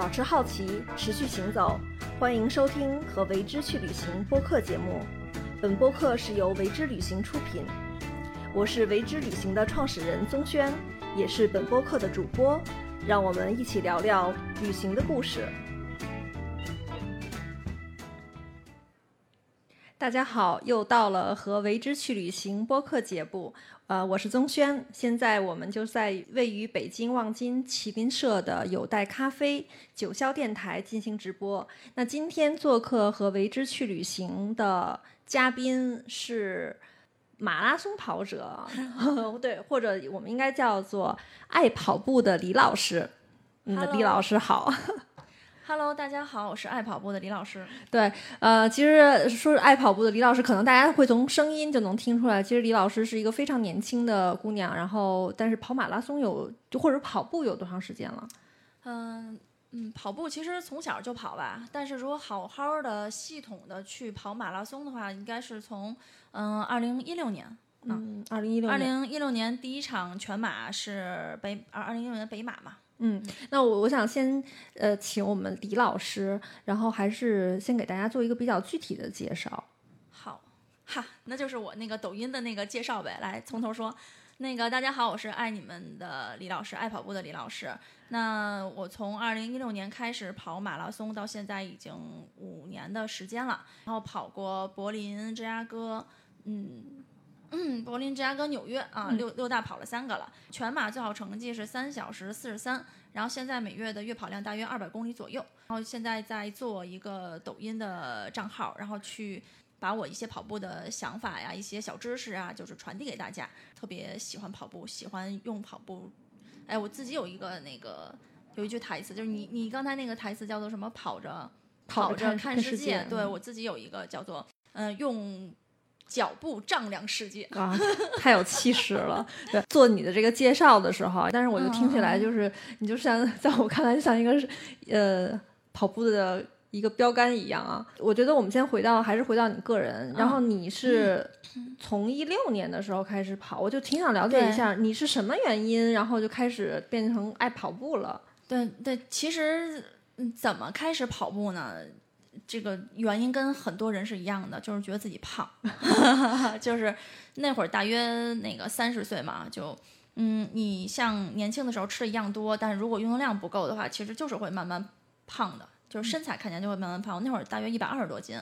保持好奇，持续行走。欢迎收听《和为之去旅行》播客节目。本播客是由为之旅行出品，我是为之旅行的创始人宗轩，也是本播客的主播。让我们一起聊聊旅行的故事。大家好，又到了和为之去旅行播客节目。呃，我是宗轩，现在我们就在位于北京望京麒麟社的有待咖啡九霄电台进行直播。那今天做客和为之去旅行的嘉宾是马拉松跑者，对，或者我们应该叫做爱跑步的李老师。嗯，李老师好。Hello，大家好，我是爱跑步的李老师。对，呃，其实说是爱跑步的李老师，可能大家会从声音就能听出来，其实李老师是一个非常年轻的姑娘。然后，但是跑马拉松有，就或者跑步有多长时间了？嗯嗯，跑步其实从小就跑吧，但是如果好好的、系统的去跑马拉松的话，应该是从嗯二零一六年。嗯，二零一六二零一六年第一场全马是北二二零一六年北马嘛？嗯，那我我想先呃请我们李老师，然后还是先给大家做一个比较具体的介绍。好，哈，那就是我那个抖音的那个介绍呗。来，从头说。那个大家好，我是爱你们的李老师，爱跑步的李老师。那我从二零一六年开始跑马拉松，到现在已经五年的时间了。然后跑过柏林、芝加哥，嗯。嗯，柏林、芝加哥、纽约啊，六六大跑了三个了。全马最好成绩是三小时四十三，然后现在每月的月跑量大约二百公里左右。然后现在在做一个抖音的账号，然后去把我一些跑步的想法呀、一些小知识啊，就是传递给大家。特别喜欢跑步，喜欢用跑步。哎，我自己有一个那个有一句台词，就是你你刚才那个台词叫做什么？跑着跑着看世界。对我自己有一个叫做嗯、呃、用。脚步丈量世界啊，太有气势了！对，做你的这个介绍的时候，但是我就听起来就是，嗯、你就像在我看来就像一个呃跑步的一个标杆一样啊。我觉得我们先回到，还是回到你个人，然后你是从一六年的时候开始跑，我就挺想了解一下你是什么原因，然后就开始变成爱跑步了。对对，其实怎么开始跑步呢？这个原因跟很多人是一样的，就是觉得自己胖，就是那会儿大约那个三十岁嘛，就嗯，你像年轻的时候吃的一样多，但是如果运动量不够的话，其实就是会慢慢胖的，就是身材看起来就会慢慢胖。那会儿大约一百二十多斤，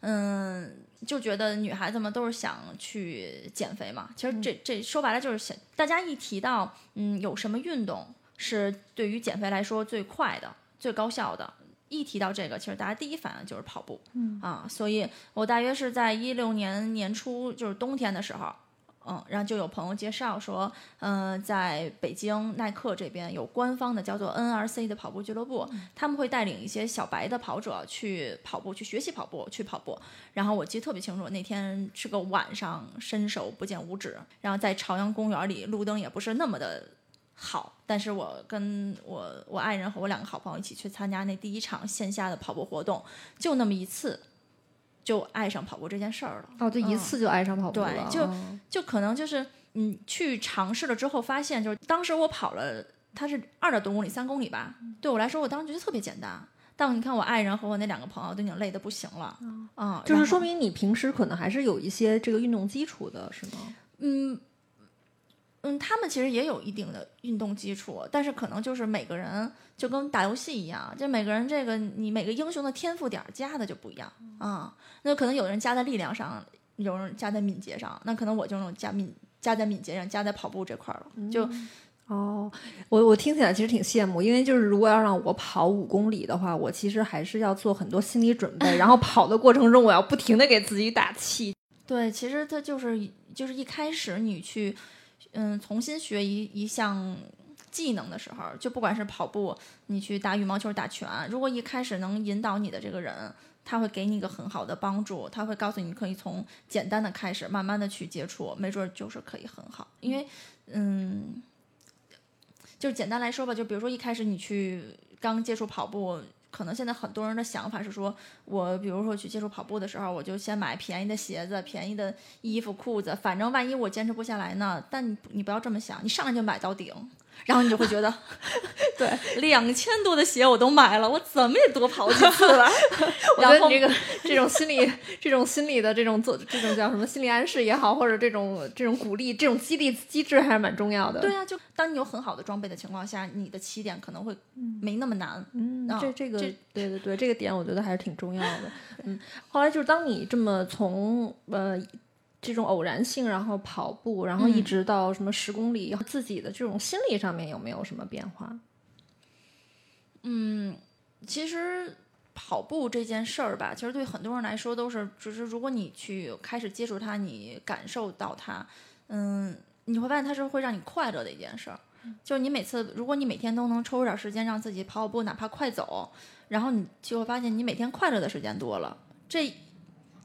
嗯，就觉得女孩子们都是想去减肥嘛。其实这这说白了就是想，大家一提到嗯有什么运动是对于减肥来说最快的、最高效的。一提到这个，其实大家第一反应就是跑步，嗯啊，所以我大约是在一六年年初，就是冬天的时候，嗯，然后就有朋友介绍说，嗯、呃，在北京耐克这边有官方的叫做 NRC 的跑步俱乐部，嗯、他们会带领一些小白的跑者去跑步，去学习跑步，去跑步。然后我记得特别清楚，那天是个晚上，伸手不见五指，然后在朝阳公园里，路灯也不是那么的。好，但是我跟我我爱人和我两个好朋友一起去参加那第一场线下的跑步活动，就那么一次，就爱上跑步这件事儿了。哦，就一次就爱上跑步了。嗯、对，就就可能就是你，去尝试了之后，发现就是当时我跑了，它是二点多公里，三公里吧。对我来说，我当时觉得特别简单。但你看，我爱人和我那两个朋友都已经累得不行了。啊，嗯就是说明你平时可能还是有一些这个运动基础的，是吗？嗯。嗯，他们其实也有一定的运动基础，但是可能就是每个人就跟打游戏一样，就每个人这个你每个英雄的天赋点加的就不一样啊、嗯。那可能有人加在力量上，有人加在敏捷上，那可能我就那种加敏加在敏捷上，加在跑步这块了。就、嗯、哦，我我听起来其实挺羡慕，因为就是如果要让我跑五公里的话，我其实还是要做很多心理准备，然后跑的过程中我要不停的给自己打气。对，其实它就是就是一开始你去。嗯，重新学一一项技能的时候，就不管是跑步，你去打羽毛球、打拳，如果一开始能引导你的这个人，他会给你一个很好的帮助，他会告诉你可以从简单的开始，慢慢的去接触，没准就是可以很好。因为，嗯，就简单来说吧，就比如说一开始你去刚接触跑步。可能现在很多人的想法是说，我比如说去接触跑步的时候，我就先买便宜的鞋子、便宜的衣服、裤子，反正万一我坚持不下来呢？但你你不要这么想，你上来就买到顶，然后你就会觉得，对，两千多的鞋我都买了，我怎么也多跑几次了。我觉得这个 这种心理、这种心理的这种做这种叫什么心理暗示也好，或者这种这种鼓励、这种激励机制还是蛮重要的。对啊，就当你有很好的装备的情况下，你的起点可能会没那么难。嗯，啊这这个这对对对，这个点我觉得还是挺重要的。嗯，后来就是当你这么从呃。这种偶然性，然后跑步，然后一嗯直到什么十公里，自己的这种心理上面有没有什么变化？嗯其实跑步这件事儿吧，其实对很多人来说都是，只是如果你去开始接触它，你感受到它，嗯，你会发现它是会让你快乐的一件事儿。就是你每次，如果你每天都能抽出点时间让自己跑跑步，哪怕快走，然后你就会发现你每天快乐的时间多了。这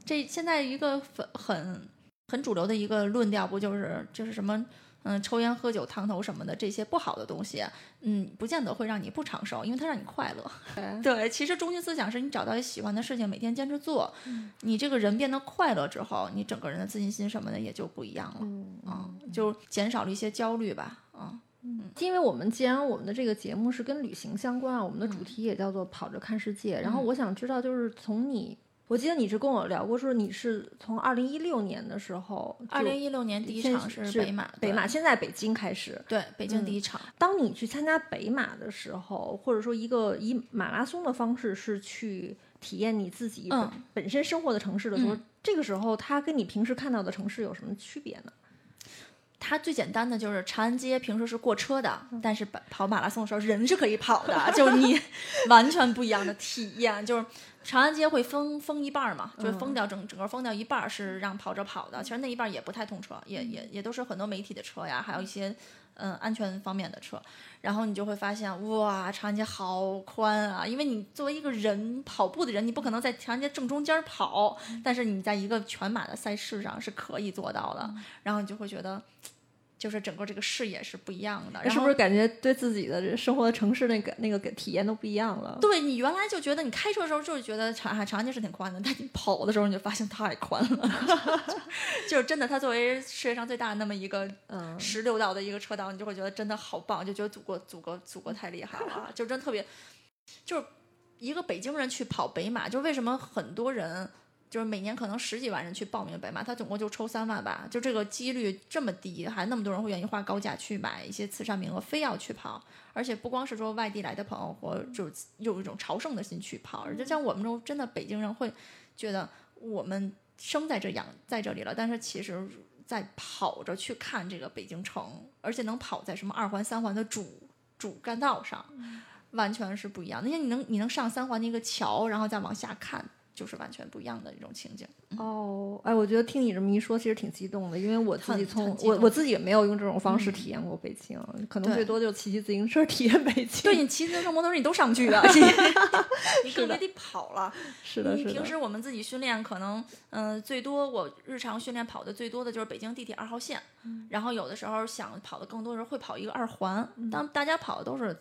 这现在一个很很很主流的一个论调，不就是就是什么？嗯，抽烟、喝酒、烫头什么的这些不好的东西，嗯，不见得会让你不长寿，因为它让你快乐。对，对，其实中心思想是你找到一喜欢的事情，每天坚持做，你这个人变得快乐之后，你整个人的自信心什么的也就不一样了，嗯，就减少了一些焦虑吧，嗯，因为我们既然我们的这个节目是跟旅行相关啊，我们的嗯主题也叫做跑着看世界。然后我想知道，就是从你，我记得你是跟我聊过，说你是从二零一六年的时候就，二零一六年第一场是北马，北马，现在北京开始。对，北京第一场，当你去参加北马的时候，或者说一个以马拉松的方式是去体验你自己本,、嗯本身生活的城市的时候，嗯这个时候它跟你平时看到的城市有什么区别呢？它最简单的就是长安街平时是过车的，嗯但是跑跑马拉松的时候人是可以跑的，就是你完全不一样的体验。就是长安街会封封一半儿嘛，就是嗯封掉整整个封掉一半儿是让跑者跑的，其实那一半儿也不太通车，也也也都是很多媒体的车呀，还有一些嗯安全方面的车。然后你就会发现，哇，长安街好宽啊！因为你作为一个人跑步的人，你不可能在长安街正中间跑，但是你在一个全马的赛事上是可以做到的。然后你就会觉得，就是整个这个视野是不一样的。然后是不是感觉对自己的生活的城市那个那个体验都不一样了？对你原来就觉得你开车的时候就是觉得长长安街是挺宽的，但你跑的时候你就发现太宽了，就是真的，它作为世界上最大的那么一个嗯，十六道的一个车道，你就会觉得真的好棒，就觉得祖国祖国祖国太厉害了，就真特别，就是一个北京人去跑北马，就为什么很多人。就是每年可能十几万人去报名北马，他总共就抽三万吧，就这个几率这么低，还那么多人会愿意花高价去买一些慈善名额，非要去跑。而且不光是说外地来的朋友，或就是有一种朝圣的心去跑，而且像我们这种真的北京人会觉得我们生在这养在这里了，但是其实在跑着去看这个北京城，而且能跑在什么二环、三环的主主干道上，完全是不一样的。因为你能你能上三环的一个桥，然后再往下看，就是完全不一样的一种情景。哦，哎，我觉得听你这么一说，其实挺激动的，因为我自己从我我自己也没有用这种方式嗯体验过北京，可能最多就骑骑自行车体验北京。对，你骑自行车、摩托车你都上不去啊，你你更别提跑了。是的，你是的。平时我们自己训练，可能嗯、呃最多我日常训练跑的最多的就是北京地铁二号线，嗯然后有的时候想跑的更多的时候会跑一个二环。当大家跑的都是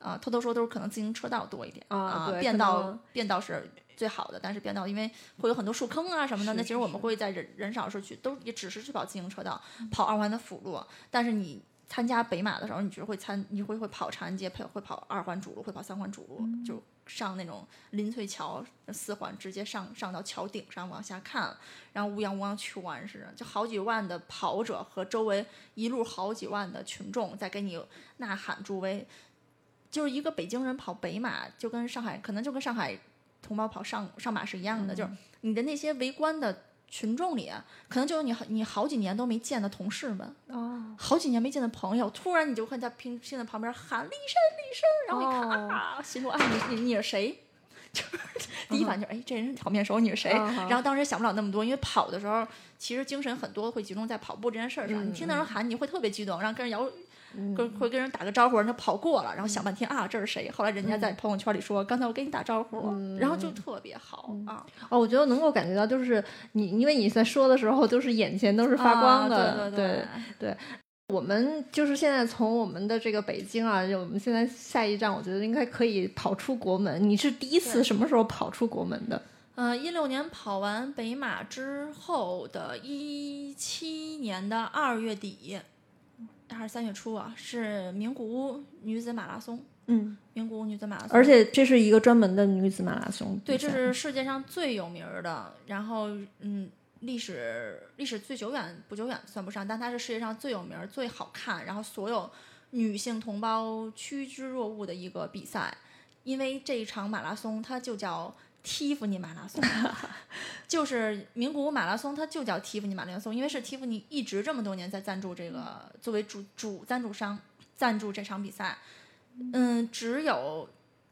啊、偷偷说都是可能自行车道多一点啊变道变道是最好的，但是变道因为会有很多树坑啊什么的，那其实我们会在人人少的时候去，都也只是去跑自行车道，跑二环的辅路，但是你。参加北马的时候，你就会参，你会会跑长安街，配会跑二环主路，会跑三环主路，就上那种林翠桥四环，直接上上到桥顶上往下看，然后乌泱乌泱全是，就好几万的跑者和周围一路好几万的群众在给你呐喊助威，就是一个北京人跑北马，就跟上海可能就跟上海同胞跑上上马是一样的，就是你的那些围观的群众里，可能就有你你好几年都没见的同事们，哦，好几年没见的朋友，突然你就会在拼现在旁边喊李生李生，然后一看、哦啊，心说哎你你你是谁？就是第一反应就是哎这人好面熟，你是谁？然后当时想不了那么多，因为跑的时候其实精神很多会集中在跑步这件事上。嗯你听到人喊，你会特别激动，然后跟人摇。嗯。跟会跟人打个招呼，人家跑过了，然后想半天啊，这是谁？后来人家在朋友圈里说，刚才我跟你打招呼，嗯。然后就特别好、啊，哦，我觉得能够感觉到，就是你，因为你在说的时候，都是眼前都是发光的，啊、对对我们就是现在从我们的这个北京啊，就我们现在下一站，我觉得应该可以跑出国门。你是第一次什么时候跑出国门的？呃，一六年跑完北马之后的一七年的二月底，还是三月初啊，是名古屋女子马拉松。嗯，名古屋女子马拉松，而且这是一个专门的女子马拉松。对，这是世界上最有名的。然后，嗯，历史历史最久远不久远算不上，但它是世界上最有名、最好看，然后所有女性同胞趋之若鹜的一个比赛。因为这一场马拉松，它就叫蒂芙尼马拉松，就是名古屋马拉松，它就叫蒂芙尼马拉松，因为是蒂芙尼一直这么多年在赞助这个，作为主主赞助商赞助这场比赛。嗯，只有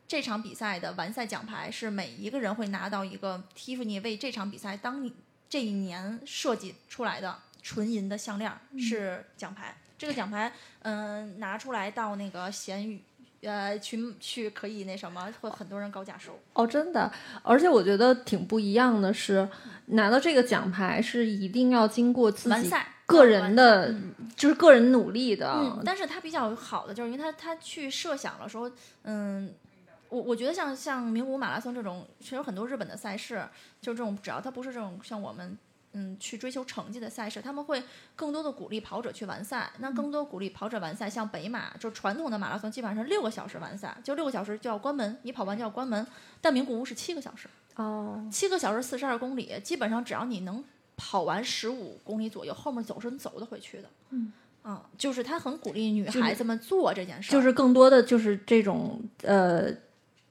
这场比赛的完赛奖牌是每一个人会拿到一个 Tiffany 为这场比赛当这一年设计出来的纯银的项链是奖牌。这个奖牌，嗯，拿出来到那个咸鱼，呃，去去可以那什么，会很多人高价收。哦，真的，而且我觉得挺不一样的是，拿到这个奖牌是一定要经过自己。个人的，就是个人努力的。嗯，但是他比较好的就是，因为他他去设想了说，嗯，我我觉得像像名古屋马拉松这种，其实很多日本的赛事，就这种只要他不是这种像我们嗯去追求成绩的赛事，他们会更多的鼓励跑者去完赛。那更多鼓励跑者完赛，像北马，就传统的马拉松基本上是六个小时完赛，就六个小时就要关门，你跑完就要关门。但名古屋是七个小时，哦，七个小时四十二公里，基本上只要你能。跑完十五公里左右，后面走是走得回去的。嗯，啊，就是他很鼓励女孩子们做这件事，就是更多的就是这种呃，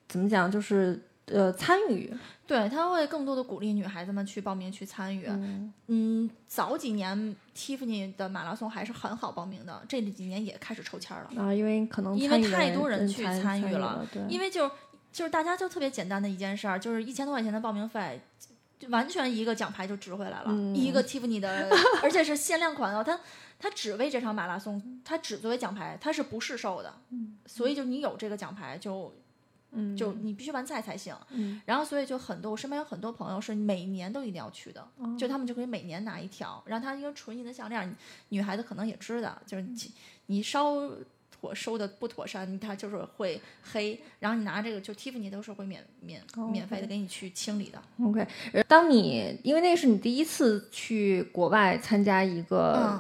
怎么讲，就是呃参与。对他会更多的鼓励女孩子们去报名去参与。嗯，早几年 Tiffany 的马拉松还是很好报名的，这几年也开始抽签了啊，因为可能因为太多人去参与了，因为就就是大家就特别简单的一件事儿，就是一千多块钱的报名费。就完全一个奖牌就值回来了，一个 Tiffany 的，而且是限量款哦。它它只为这场马拉松，它只作为奖牌，它是不试售的。所以就你有这个奖牌，就就你必须完赛才行。嗯然后所以就很多，我身边有很多朋友是每年都一定要去的，就他们就可以每年拿一条。然后它一个纯银的项链，女孩子可能也知道，就是你稍。妥收的不妥善，它就是会黑。然后你拿这个，就 Tiffany 都是会免免免费的给你去清理的。OK，当你因为那是你第一次去国外参加一个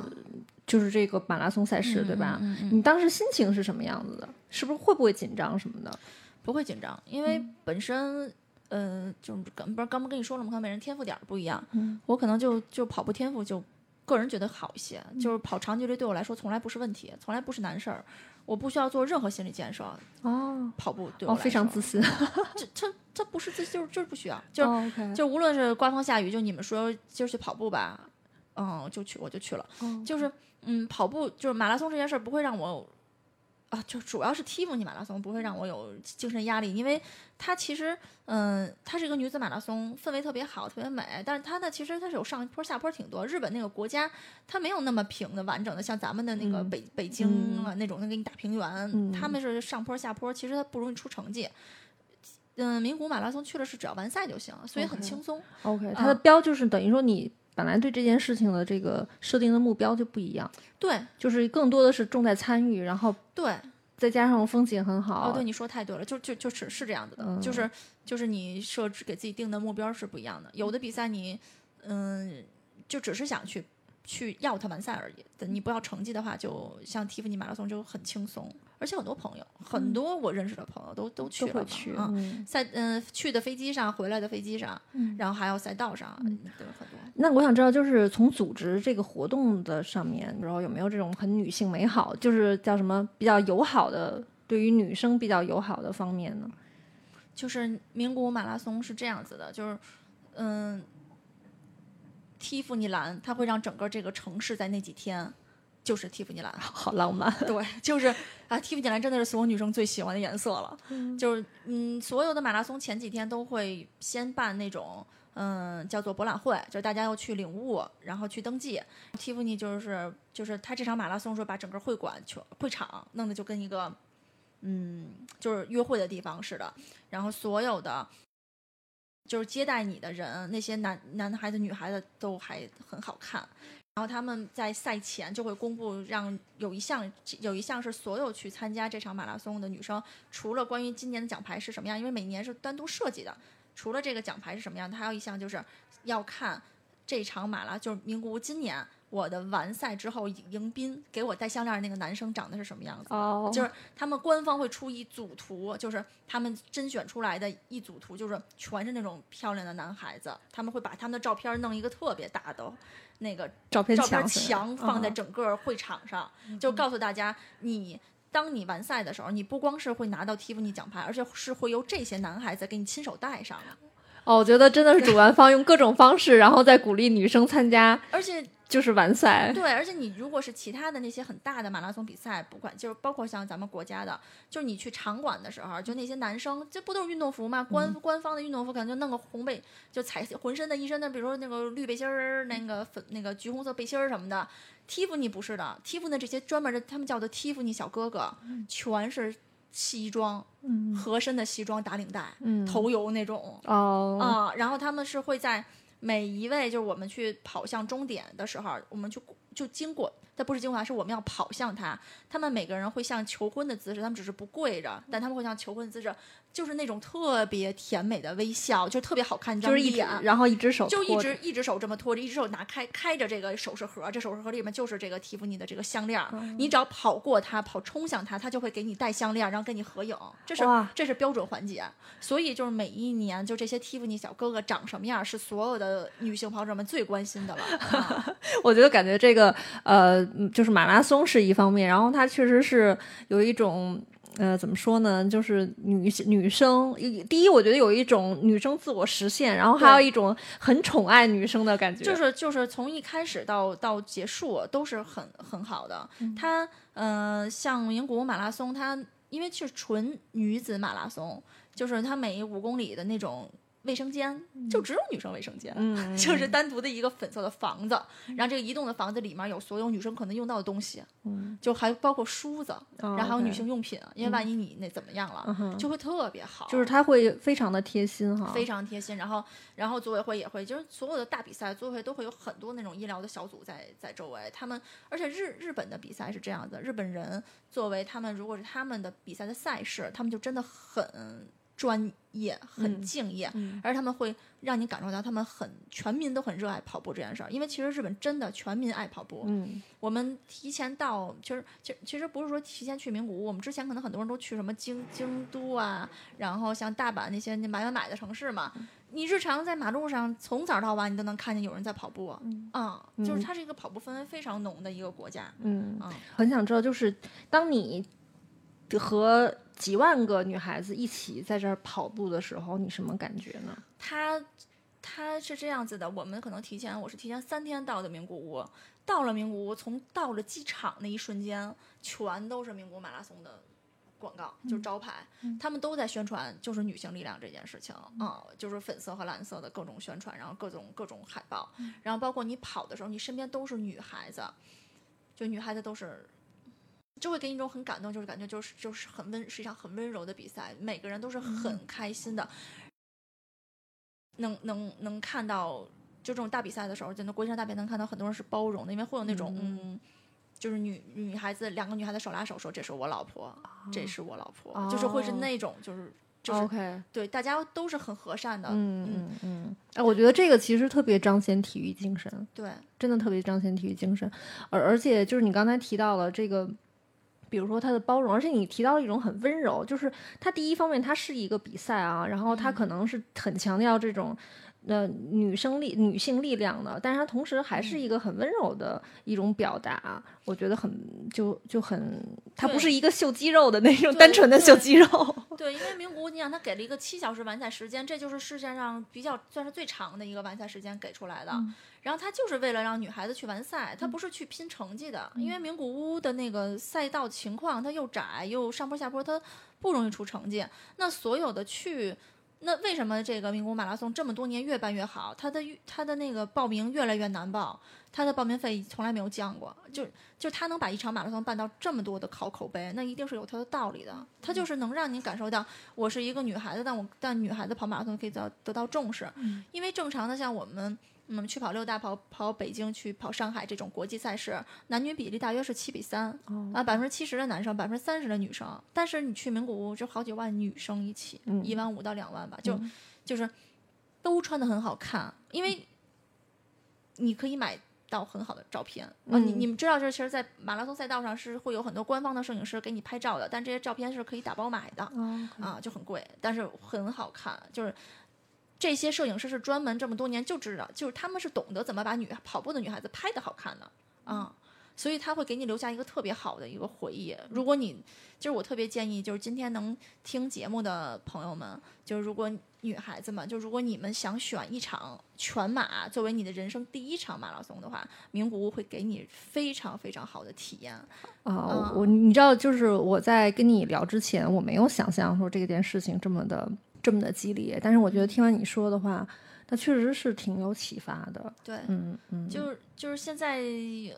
就是这个马拉松赛事，对吧？你当时心情是什么样子的？是不是会不会紧张什么的？不会紧张，因为本身嗯，就刚不是刚不跟你说了吗？可能每人天赋点不一样。嗯，我可能就就跑步天赋就个人觉得好一些，就是跑长距离对我来说从来不是问题，从来不是难事儿。我不需要做任何心理建设哦，跑步对我非常自信。这这这不是自就是就是不需要，就就无论是刮风下雨，就你们说今儿去跑步吧，嗯，就去我就去了。就是嗯，跑步就是马拉松这件事儿不会让我。啊，就主要是 Tiffany 马拉松不会让我有精神压力，因为它其实，嗯，它是一个女子马拉松，氛围特别好，特别美。但是它呢，其实它是有上坡下坡挺多。日本那个国家，它没有那么平的、完整的，像咱们的那个北北京啊那种能给你打平原。他们是上坡下坡，其实它不容易出成绩。嗯，名古马拉松去了是只要完赛就行，所以很轻松。OK，它的标就是等于说你。本来对这件事情的这个设定的目标就不一样，对，就是更多的是重在参与，然后对，再加上风景很好。哦，对，你说太对了，就就就是是这样子的，就是就是你设置给自己定的目标是不一样的。有的比赛你嗯，就只是想去去要他完赛而已，你不要成绩的话，就像蒂芙尼马拉松就很轻松。而且很多朋友，很多我认识的朋友都都去了啊，赛嗯去的飞机上，回来的飞机上，然后还有赛道上，对很多。那我想知道，就是从组织这个活动的上面，然后有没有这种很女性美好，就是叫什么比较友好的，对于女生比较友好的方面呢？就是名古屋马拉松是这样子的，就是嗯，蒂芙尼蓝，它会让整个这个城市在那几天。就是蒂芙尼蓝，好浪漫。对，就是啊，蒂芙尼蓝真的是所有女生最喜欢的颜色了。就是嗯，所有的马拉松前几天都会先办那种嗯叫做博览会，就是大家要去领物，然后去登记。蒂芙尼就是就是他这场马拉松说把整个会馆全会场弄得就跟一个嗯就是约会的地方似的，然后所有的就是接待你的人，那些男男孩子女孩子都还很好看。然后他们在赛前就会公布，让有一项有一项是所有去参加这场马拉松的女生，除了关于今年的奖牌是什么样，因为每年是单独设计的，除了这个奖牌是什么样，还有一项就是要看这场马拉就是名古屋今年我的完赛之后迎迎宾给我戴项链儿那个男生长得是什么样子。哦，就是他们官方会出一组图，就是他们甄选出来的一组图，就是全是那种漂亮的男孩子，他们会把他们的照片弄一个特别大的那个照片照片墙放在嗯整个会场上，就告诉大家你。当你完赛的时候，你不光是会拿到蒂芙尼奖牌，而且是会由这些男孩子给你亲手戴上的。哦，我觉得真的是主办方用各种方式，然后再鼓励女生参加，而且就是完赛。对，而且你如果是其他的那些很大的马拉松比赛，不管就是包括像咱们国家的，就是你去场馆的时候，就那些男生，这不都是运动服吗？官、官方的运动服可能就弄个红背，就彩浑身的一身的，比如说那个绿背心儿、那个粉、那个橘红色背心儿什么的。Tiffany 不是的，，Tiffany 这些专门的，他们叫做 Tiffany 小哥哥，全是西装，嗯合身的西装打领带，嗯，头油那种，哦，啊、然后他们是会在每一位就是我们去跑向终点的时候，我们去就经过，但不是精华，是我们要跑向他。他们每个人会像求婚的姿势，他们只是不跪着，但他们会像求婚的姿势，就是那种特别甜美的微笑，就特别好看，就是一只，然后一只手就一直一只手这么托着，一只手拿开开着这个首饰盒，这首饰盒里面就是这个蒂芙尼的这个项链。嗯你只要跑过它，跑冲向它，它就会给你戴项链，然后跟你合影。这是这是标准环节。所以就是每一年，就这些蒂芙尼小哥哥长什么样，是所有的女性跑者们最关心的了。啊我觉得感觉这个呃，嗯就是马拉松是一方面，然后它确实是有一种呃，怎么说呢？就是女女生，第一，我觉得有一种女生自我实现，然后还有一种很宠爱女生的感觉。就是就是从一开始到到结束都是很很好的。它呃，像名古屋马拉松，它因为是纯女子马拉松，就是它每五公里的那种卫生间就只有女生卫生间。嗯，就是单独的一个粉色的房子，然后这个移动的房子里面有所有女生可能用到的东西，嗯，就还包括梳子，哦然后还有女性用品，因为万一你那怎么样了，嗯就会特别好，就是他会非常的贴心哈，非常贴心。然后，然后组委会也会，就是所有的大比赛，组委会都会有很多那种医疗的小组在在周围。他们，而且日日本的比赛是这样的，日本人作为他们如果是他们的比赛的赛事，他们就真的很专业、很嗯敬业，嗯。而他们会让你感受到他们很全民都很热爱跑步这件事儿。因为其实日本真的全民爱跑步，嗯。我们提前到，其实其实其实不是说提前去名古屋，我们之前可能很多人都去什么京京都啊，然后像大阪那些那买买买的城市嘛。你日常在马路上从早到晚，你都能看见有人在跑步啊、嗯。就是它是一个跑步氛围非常浓的一个国家。嗯，嗯，很想知道，就是当你和几万个女孩子一起在这儿跑步的时候，你什么感觉呢？他他是这样子的，我们可能提前，我是提前三天到的名古屋，到了名古屋，从到了机场那一瞬间，全都是名古屋马拉松的广告，就是招牌，他们都在宣传就是女性力量这件事情啊、就是粉色和蓝色的各种宣传，然后各种各种海报，然后包括你跑的时候，你身边都是女孩子，就女孩子都是。就会给你一种很感动，就是感觉就是就是很温，是一场很温柔的比赛，每个人都是很开心的，能能能看到，就这种大比赛的时候，就那国际上大比赛能看到很多人是包容的，因为会有那种嗯。就是女女孩子两个女孩子手拉手说这是我老婆，这是我老婆，就是会是哦那种就是就是、OK，对大家都是很和善的，嗯嗯。嗯，哎，我觉得这个其实特别彰显体育精神，对。真的特别彰显体育精神，而而且就是你刚才提到了这个。比如说他的包容，而且你提到一种很温柔，就是他第一方面他是一个比赛啊，然后他可能是很强调这种呃女生力女性力量的，但是它同时还是一个很温柔的一种表达，我觉得很就就很，它不是一个秀肌肉的那种单纯的秀肌肉，对，因为名古屋你想他给了一个七小时完赛时间，这就是世界上比较算是最长的一个完赛时间给出来的。然后他就是为了让女孩子去完赛，他不是去拼成绩的，因为名古屋的那个赛道情况，它又窄又上坡下坡，它不容易出成绩。那所有的去。那为什么这个名古屋马拉松这么多年越办越好？它的它的那个报名越来越难报，它的报名费从来没有降过。就就它能把一场马拉松办到这么多的好口碑，那一定是有它的道理的。它就是能让你感受到，我是一个女孩子，但我但女孩子跑马拉松可以得到得到重视，因为正常的像我们。嗯，去跑六大、跑跑北京、去跑上海这种国际赛事，男女比例大约是七比三、啊，百分之七十的男生，百分之三十的女生。但是你去名古屋，就好几万女生一起，嗯一万五到两万吧，就、就是都穿的很好看，因为你可以买到很好的照片。嗯你你们知道，这其实，在马拉松赛道上是会有很多官方的摄影师给你拍照的，但这些照片是可以打包买的。哦啊，就很贵，但是很好看。就是这些摄影师是专门这么多年就知道，就是他们是懂得怎么把女跑步的女孩子拍的好看的啊，所以他会给你留下一个特别好的一个回忆。如果你就是我特别建议，就是今天能听节目的朋友们，就是如果女孩子们，就如果你们想选一场全马作为你的人生第一场马拉松的话，名古屋会给你非常非常好的体验。啊，我你知道，就是我在跟你聊之前，我没有想象说这件事情这么的这么的激烈，但是我觉得听完你说的话，那确实是挺有启发的。对，嗯嗯，就是就是现在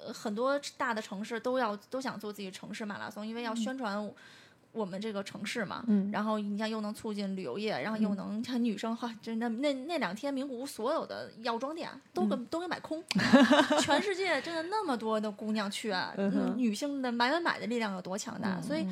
呃很多大的城市都要都想做自己城市马拉松，因为要宣传我们这个城市嘛。嗯然后你像又能促进旅游业，然后又能看女生哈，真的那那两天名古屋所有的药妆店都给、都给买空，全世界真的那么多的姑娘去啊，嗯女性的买买买的力量有多强大，所以。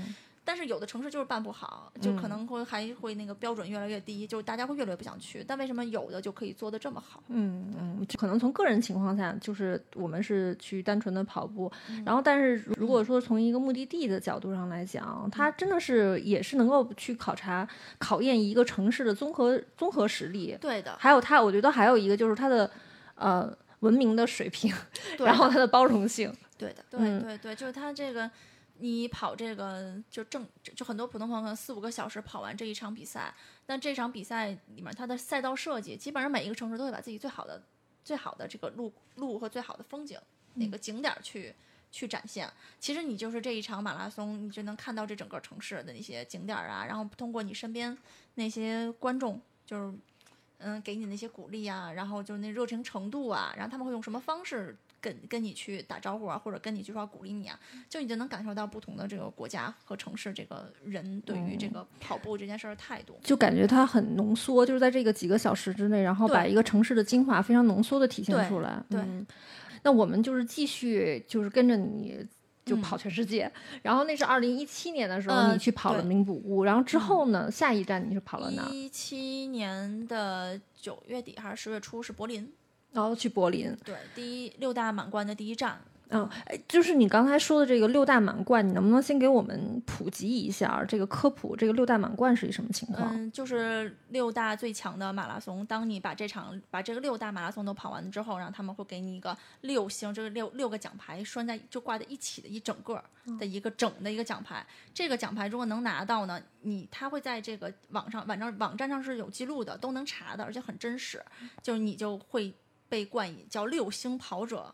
嗯但是有的城市就是办不好，就可能会还会那个标准越来越低，就是大家会越来越不想去。但为什么有的就可以做的这么好？嗯嗯，可能从个人情况下，就是我们是去单纯的跑步，嗯然后但是如果说从一个目的地的角度上来讲，它真的是也是能够去考察考验一个城市的综合综合实力，对的，还有它，我觉得还有一个就是它的呃文明的水平，然后它的包容性。对的，对嗯对对，就是它这个，你跑这个就正就很多普通朋友可能四五个小时跑完这一场比赛，但这场比赛里面它的赛道设计，基本上每一个城市都会把自己最好的最好的这个路路和最好的风景那个景点儿去。去展现，其实你就是这一场马拉松，你就能看到这整个城市的那些景点啊，然后通过你身边那些观众，就是嗯，给你那些鼓励啊，然后就那热情程度啊，然后他们会用什么方式跟跟你去打招呼啊，或者跟你去说鼓励你啊，就你就能感受到不同的这个国家和城市这个人对于这个跑步这件事儿的态度。就感觉它很浓缩，就是在这个几个小时之内，然后把一个城市的精华非常浓缩的体现出来。对嗯，那我们就是继续就是跟着你。就嗯跑全世界，然后那是二零一七年的时候，呃你去跑了名古屋，然后之后呢，下一站你是跑了哪儿？一七年的九月底还是十月初是柏林，然后去柏林。对，第一六大满贯的第一站。嗯，哎，就是你刚才说的这个六大满贯，你能不能先给我们普及一下这个科普？这个六大满贯是一什么情况？嗯，就是六大最强的马拉松。当你把这场把这个六大马拉松都跑完之后，然后他们会给你一个六星，这个六六个奖牌拴在就挂在一起的一整个儿的一个整的一个奖牌。这个奖牌如果能拿到呢，你他会在这个网上网上网站上是有记录的，都能查的，而且很真实。就是你就会被冠以叫六星跑者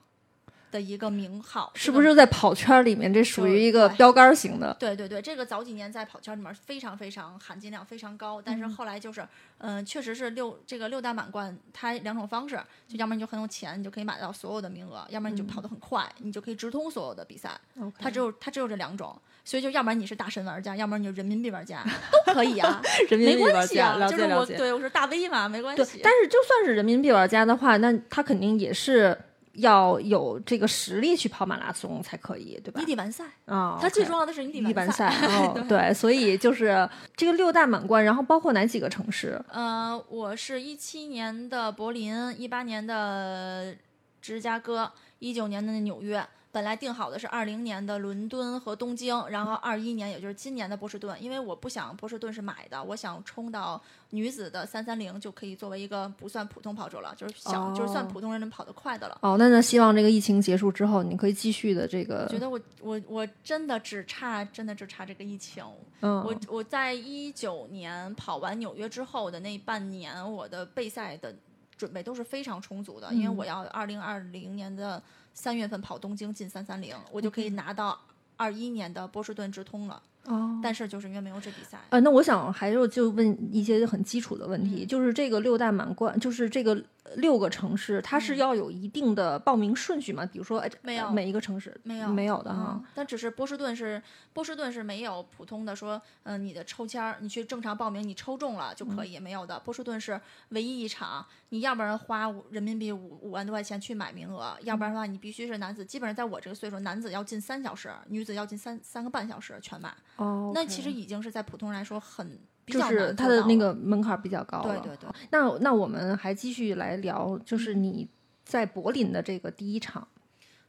的一个名号，是不是在跑圈里面，这属于一个标杆型的？对对对，这个早几年在跑圈里面非常非常含金量非常高，但是后来就是，嗯、确实是六这个六大满贯，它两种方式，就要么你就很有钱，你就可以买到所有的名额；要么你就跑得很快，你就可以直通所有的比赛。它只有它只有这两种，所以就要不然你是大神玩家，要不然你就人民币玩家，都可以啊，人民没币玩家，关系啊，就是。我对我是大 V 嘛，没关对系。，但是就算是人民币玩家的话，那他肯定也是要有这个实力去跑马拉松才可以，对吧你？得完赛，啊，它最重要的是你得一般赛赛。哦，对，所以就是这个六大满贯，然后包括哪几个城市？呃，我是一七年的柏林，一八年的芝加哥，一九年的纽约。本来定好的是二零年的伦敦和东京，然后二一年也就是今年的波士顿，因为我不想波士顿是买的，我想冲到女子的三三零就可以作为一个不算普通跑者了，就是想、就是算哦。普通人能跑得快的了。哦，那那希望这个疫情结束之后，你可以继续的这个觉，得我我我真的只差真的只差这个疫情，嗯，我我在一九年跑完纽约之后的那半年，我的备赛的准备都是非常充足的，因为嗯。我要二零二零年的三月份跑东京进三三零，我就可以拿到二一年的波士顿直通了。哦。但是就是因为没有这比赛，呃，那我想还有就问一些很基础的问题，嗯就是这个六大满贯，就是这个六个城市，它是嗯要有一定的报名顺序吗？比如说，哎没有每一个城市没有没有的哈嗯。但只是波士顿是波士顿是没有普通的说，嗯、你的抽签儿，你去正常报名，你抽中了就可以，没有的。波士顿是唯一一场，你要不然花人民币五五万多块钱去买名额，要不然的话你必须是男子，基本上在我这个岁数，男子要进三小时，女子要进三三个半小时全满。哦，那其实已经是在普通人来说很就是它的那个门槛比较高了。对对。对，那那我们还继续来聊，就是嗯。你在柏林的这个第一场，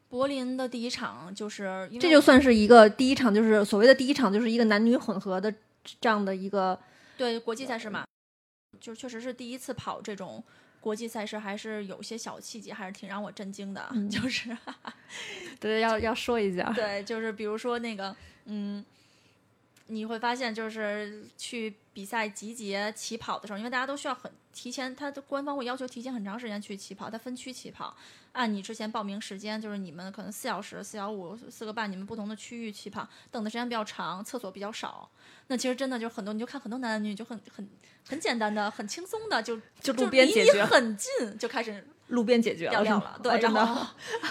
柏林的第一场就是这就算是一个第一场，就是所谓的第一场，就是一个男女混合的这样的一个对国际赛事嘛，就确实是第一次跑这种国际赛事，还是有些小细节还是挺让我震惊的，嗯。就是。对要要说一下，对，就是比如说那个嗯。你会发现，就是去比赛集结起跑的时候，因为大家都需要很提前，他的官方会要求提前很长时间去起跑，他分区起跑，按你之前报名时间，就是你们可能四小时、四小五、四个半，你们不同的区域起跑，等的时间比较长，厕所比较少。那其实真的就很多，你就看很多男男女女就很很很简单的、很轻松的，就就路边离你解决，很近就开始路边解决了，对，哦真的。然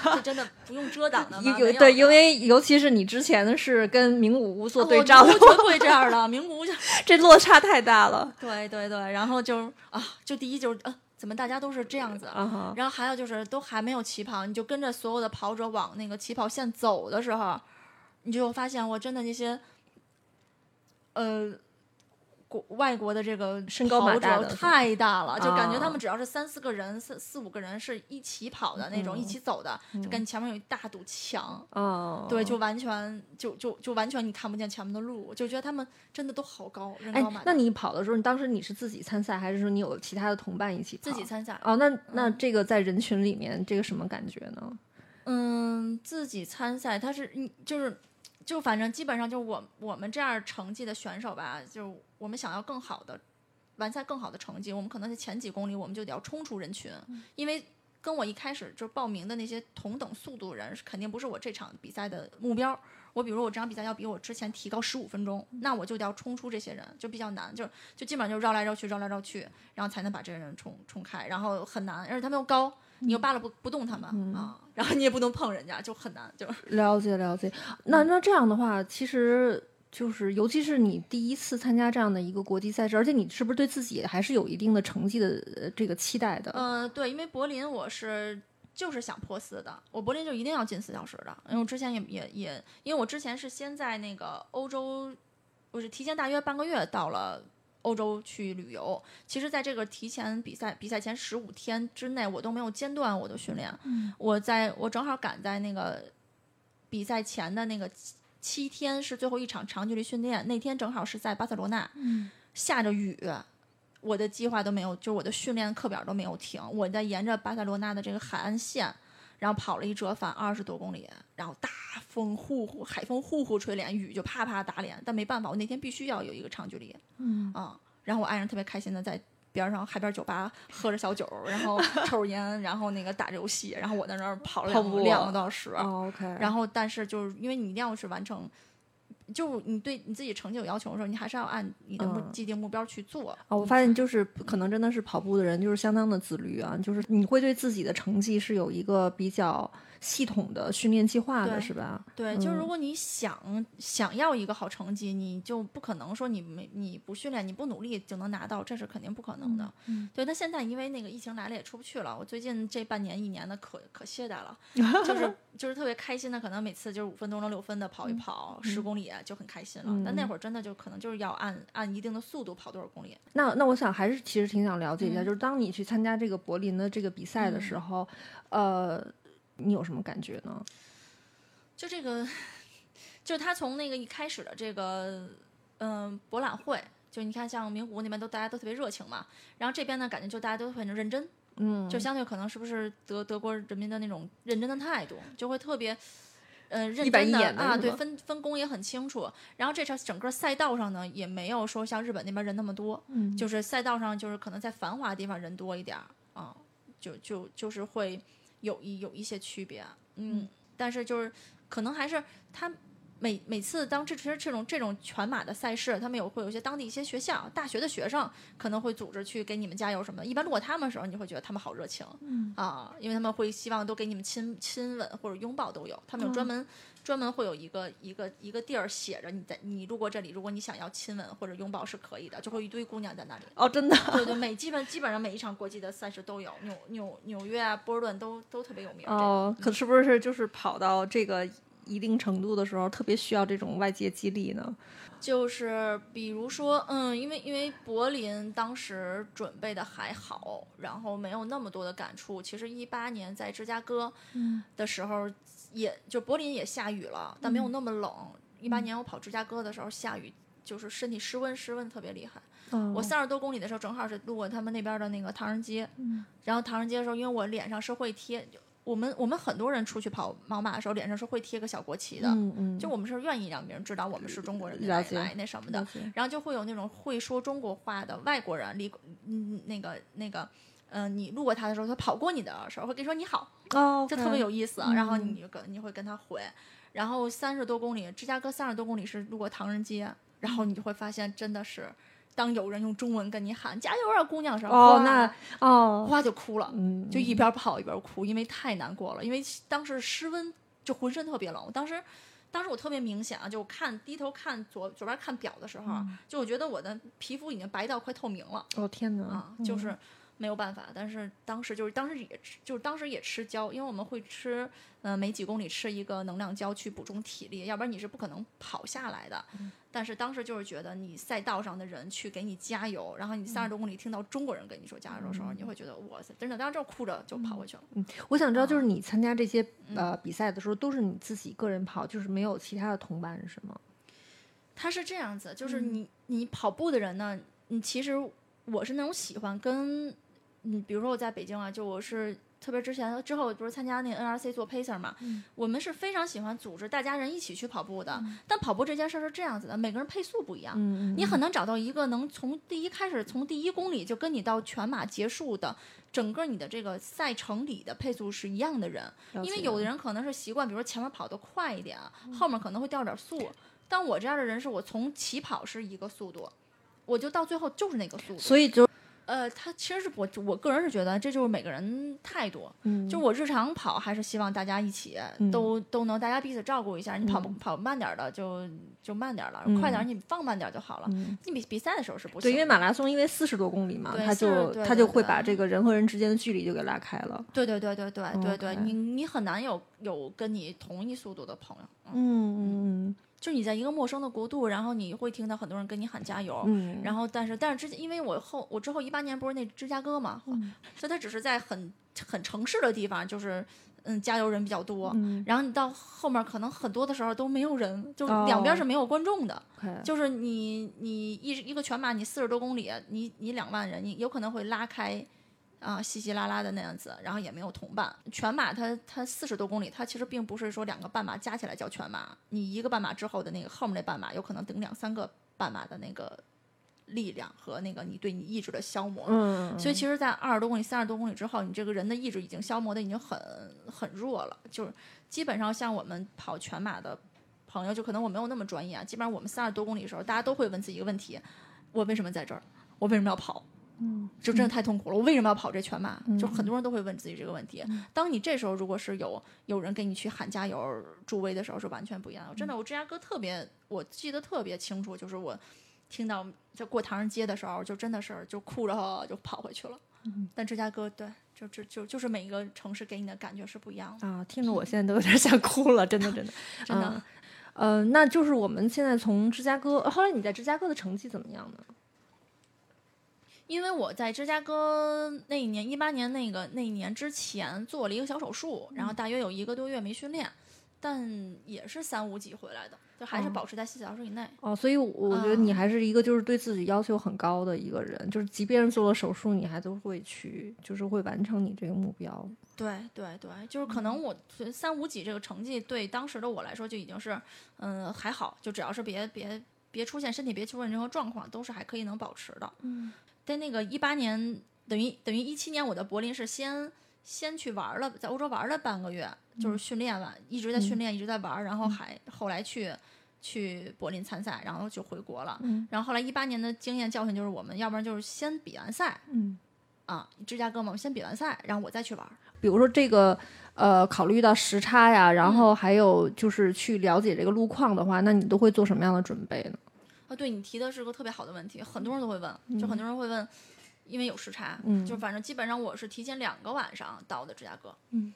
后就真的不用遮挡的嘛，有对，因为尤其是你之前是跟名古屋做对照的名，古绝不会这样的，名古屋就 这落差太大了对对对，然后就啊，就第一就是呃，怎么大家都是这样子？然后还有就是都还没有起跑，你就跟着所有的跑者往那个起跑线走的时候，你就发现我真的那些，呃。国外国的这个身高马太大了，就感觉他啊们只要是三四个人、四四五个人是一起跑的那种，一嗯起走的，就感觉前面有一大堵墙，哦，对，就完全就就就完全你看不见前面的路，就觉得他们真的都好高，人哎高马，大。那你跑的时候，你当时你是自己参赛，还是说你有其他的同伴一起？自己参赛，哦，那那嗯这个在人群里面，这个什么感觉呢？嗯，自己参赛，他是嗯，就是就反正基本上就我我们这样成绩的选手吧，就我们想要更好的完赛更好的成绩，我们可能在前几公里我们就得要冲出人群，因为跟我一开始就报名的那些同等速度人，肯定不是我这场比赛的目标。我比如我这场比赛要比我之前提高十五分钟，那我就得要冲出这些人，就比较难，就就基本上就绕来绕去，绕来绕去，然后才能把这些人冲冲开，然后很难，而且他们又高，你又扒拉不不动他们、啊，然后你也不能碰人家，就很难，就了解了解。那那这样的话，其实就是，尤其是你第一次参加这样的一个国际赛事，而且你是不是对自己还是有一定的成绩的呃这个期待的？呃，对，因为柏林我是就是想破四的，我柏林就一定要进四小时的，因为我之前也也也，因为我之前是先在那个欧洲，我是提前大约半个月到了。欧洲去旅游，其实，在这个提前比赛比赛前十五天之内，我都没有间断我的训练。嗯。我在我正好赶在那个比赛前的那个七七天是最后一场长距离训练，那天正好是在巴塞罗那，嗯。下着雨，我的计划都没有，就是我的训练课表都没有停，我在沿着巴塞罗那的这个海岸线，然后跑了一折返二十多公里，然后大风呼呼，海风呼呼吹脸，雨就啪啪打脸，但没办法，我那天必须要有一个长距离，嗯啊、然后我爱人特别开心的在。边上海边酒吧喝着小酒，然后抽着烟，然后那个打着游戏，然后我在那儿跑了两个多小时。哦，OK，然后，但是就是因为你一定要是完成，就你对你自己成绩有要求的时候，你还是要按你的目嗯既定目标去做。啊，我发现就是可能真的是跑步的人就是相当的自律啊，就是你会对自己的成绩是有一个比较系统的训练计划的，是吧？对，就是如嗯果你想想要一个好成绩，你就不可能说你没你不训练你不努力就能拿到，这是肯定不可能的。嗯对，但现在因为那个疫情来了也出不去了，我最近这半年一年的可可懈怠了，就是就是特别开心的，可能每次就是五分钟到六分的跑一跑十、嗯公里就很开心了。但那会儿真的就可能就是要按按一定的速度跑多少公里。那那我想还是其实挺想了解一下，嗯就是当你去参加这个柏林的这个比赛的时候，呃，你有什么感觉呢？就这个，就是他从那个一开始的这个嗯、博览会，就你看像名古屋那边都大家都特别热情嘛，然后这边呢感觉就大家都很认真，嗯，就相对可能是不是德德国人民的那种认真的态度，就会特别。呃，认真的啊，对，分分工也很清楚。然后这场整个赛道上呢，也没有说像日本那边人那么多，嗯就是赛道上就是可能在繁华的地方人多一点儿啊，就就就是会有一有一些区别，嗯，但是就是可能还是他每每次当这其实这种这种全马的赛事，他们有会有一些当地一些学校、大学的学生可能会组织去给你们加油什么的。一般路过他们的时候，你会觉得他们好热情，嗯啊，因为他们会希望都给你们亲亲吻或者拥抱都有，他们有嗯专门、专门会有一个一个一个地儿写着你在你路过这里，如果你想要亲吻或者拥抱是可以的，就会一堆姑娘在那里。哦，真的，对对，每基本基本上每一场国际的赛事都有，纽纽纽约啊、波士顿都都特别有名儿。哦，可是不是就是跑到这个一定程度的时候，特别需要这种外界激励呢？就是比如说，嗯，因为因为柏林当时准备的还好，然后没有那么多的感触。其实一八年在芝加哥的时候，也就柏林也下雨了，但没有那么冷。一八年我跑芝加哥的时候下雨，就是身体湿温，湿温特别厉害。我三十多公里的时候，正好是路过他们那边的那个唐人街，然后唐人街的时候，因为我脸上是会贴。我们我们很多人出去跑毛马的时候，脸上是会贴个小国旗的，嗯嗯，就我们是愿意让别人知道我们是中国人来来那什么的，然后就会有那种会说中国话的外国人，离嗯那个那个，嗯，你路过他的时候，他跑过你的时候会跟你说你好，哦，就特别有意思，然后你就跟你会跟他回，然后三十多公里，芝加哥三十多公里是路过唐人街，然后你就会发现真的是。当有人用中文跟你喊“加油啊，姑娘”时候，哦，那哦，哇就哭了，嗯，就一边跑一边哭，因为太难过了，因为当时失温，就浑身特别冷。当时，当时我特别明显啊，就看低头看左左边看表的时候，就我觉得我的皮肤已经白到快透明了。哦天哪！啊，就是没有办法，但是当时就是当时也吃，就是当时也吃胶，因为我们会吃，嗯，每几公里吃一个能量胶去补充体力，要不然你是不可能跑下来的。但是当时就是觉得你赛道上的人去给你加油，然后你三十多公里听到中国人跟你说加油的时候，你会觉得哇塞，真的，当时就哭着就跑回去了。嗯，我想知道，就是你参加这些呃比赛的时候，都是你自己个人跑，就是没有其他的同伴是吗？他是这样子，就是你你跑步的人呢，你其实我是那种喜欢跟，嗯，比如说我在北京啊，就我是。特别之前之后不是参加那个 NRC 做 pacer 嘛，我们是非常喜欢组织大家人一起去跑步的。但跑步这件事是这样子的，每个人配速不一样，你很难找到一个能从第一开始从第一公里就跟你到全马结束的整个你的这个赛程里的配速是一样的人。因为有的人可能是习惯，比如说前面跑得快一点，后面可能会掉点速。但我这样的人是我从起跑是一个速度，我就到最后就是那个速度。所以就。呃，他其实是我我个人是觉得这就是每个人态度，嗯，就我日常跑还是希望大家一起都都能大家彼此照顾一下，你跑跑慢点的就就慢点了，快点你放慢点就好了。你比比赛的时候是不对，因为马拉松因为四十多公里嘛，他就他就会把这个人和人之间的距离就给拉开了。对对对对对对对，你你很难有有跟你同一速度的朋友。嗯。嗯。就是你在一个陌生的国度，然后你会听到很多人跟你喊加油，然后但是但是之因为我后我之后一八年不是那芝加哥嘛，所以他只是在很很城市的地方，就是嗯加油人比较多，然后你到后面可能很多的时候都没有人，就两边是没有观众的，就是你你一一个全马你四十多公里，你你两万人，你有可能会拉开。啊，稀稀拉拉的那样子，然后也没有同伴。全马它它四十多公里，它其实并不是说两个半马加起来叫全马。你一个半马之后的那个后面那半马，有可能顶两三个半马的那个力量和那个你对你意志的消磨。嗯。所以其实，在二十多公里、三十多公里之后，你这个人的意志已经消磨的已经很很弱了。就是基本上像我们跑全马的朋友，就可能我没有那么专业啊。基本上我们三十多公里的时候，大家都会问自己一个问题：我为什么在这儿？我为什么要跑？嗯，就真的太痛苦了。我为什么要跑这全马？就很多人都会问自己这个问题。当你这时候如果是有有人给你去喊加油助威的时候，是完全不一样的。真的，我芝加哥特别，我记得特别清楚，就是我听到在过唐人街的时候，就真的是就哭着就跑回去了。但芝加哥对，就就就就是每一个城市给你的感觉是不一样的啊。听着我现在都有点想哭了，真的真的 真的。呃，那就是我们现在从芝加哥，后来你在芝加哥的成绩怎么样呢？因为我在芝加哥那一年，一八年那个那一年之前做了一个小手术，然后大约有一个多月没训练，但也是三五几回来的，就还是保持在四小时以内。哦，所以我觉得你还是一个就是对自己要求很高的一个人，就是即便是做了手术，你还都会去，就是会完成你这个目标。对对对，就是可能我三五几这个成绩对当时的我来说就已经是，嗯，还好，就只要是别别别出现身体别出现任何状况，都是还可以能保持的。嗯。在那个一八年，等于等于一七年，我的柏林是先先去玩了，在欧洲玩了半个月，就是训练完，一直在训练，一直在玩，然后还后来去去柏林参赛，然后就回国了。然后后来一八年的经验教训就是，我们要不然就是先比完赛，嗯，啊，芝加哥嘛，先比完赛，然后我再去玩。比如说这个，呃，考虑到时差呀，然后还有就是去了解这个路况的话，那你都会做什么样的准备呢？啊，对你提的是个特别好的问题，很多人都会问，就很多人会问，因为有时差，就反正基本上我是提前两个晚上到的芝加哥，嗯，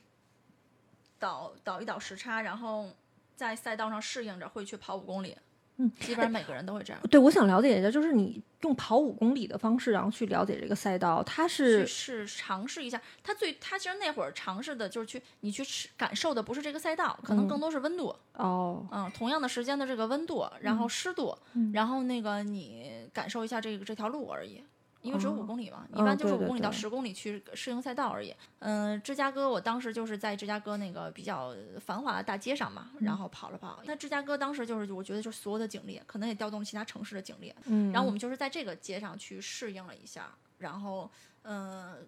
倒倒一倒时差，然后在赛道上适应着会去跑五公里。嗯，基本上每个人都会这样。对，我想了解一下，就是你用跑五公里的方式，然后去了解这个赛道，它是是尝试一下。他最他其实那会儿尝试的就是去你去感受的不是这个赛道，可能更多是温度。哦，嗯，同样的时间的这个温度，然后湿度，然后那个你感受一下这个这条路而已。因为只有五公里嘛，一般就是五公里到十公里去适应赛道而已。嗯，芝加哥，我当时就是在芝加哥那个比较繁华的大街上嘛，然后跑了跑。那芝加哥当时就是，我觉得就是所有的警力，可能也调动了其他城市的警力。嗯，然后我们就是在这个街上去适应了一下，然后嗯，